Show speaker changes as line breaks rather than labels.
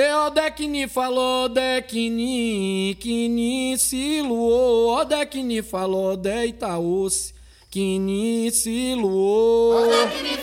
É, e o Dekni falou, Dekni Kini siluou. O Dekni falou, de osse, Kini siluou.
O Dekini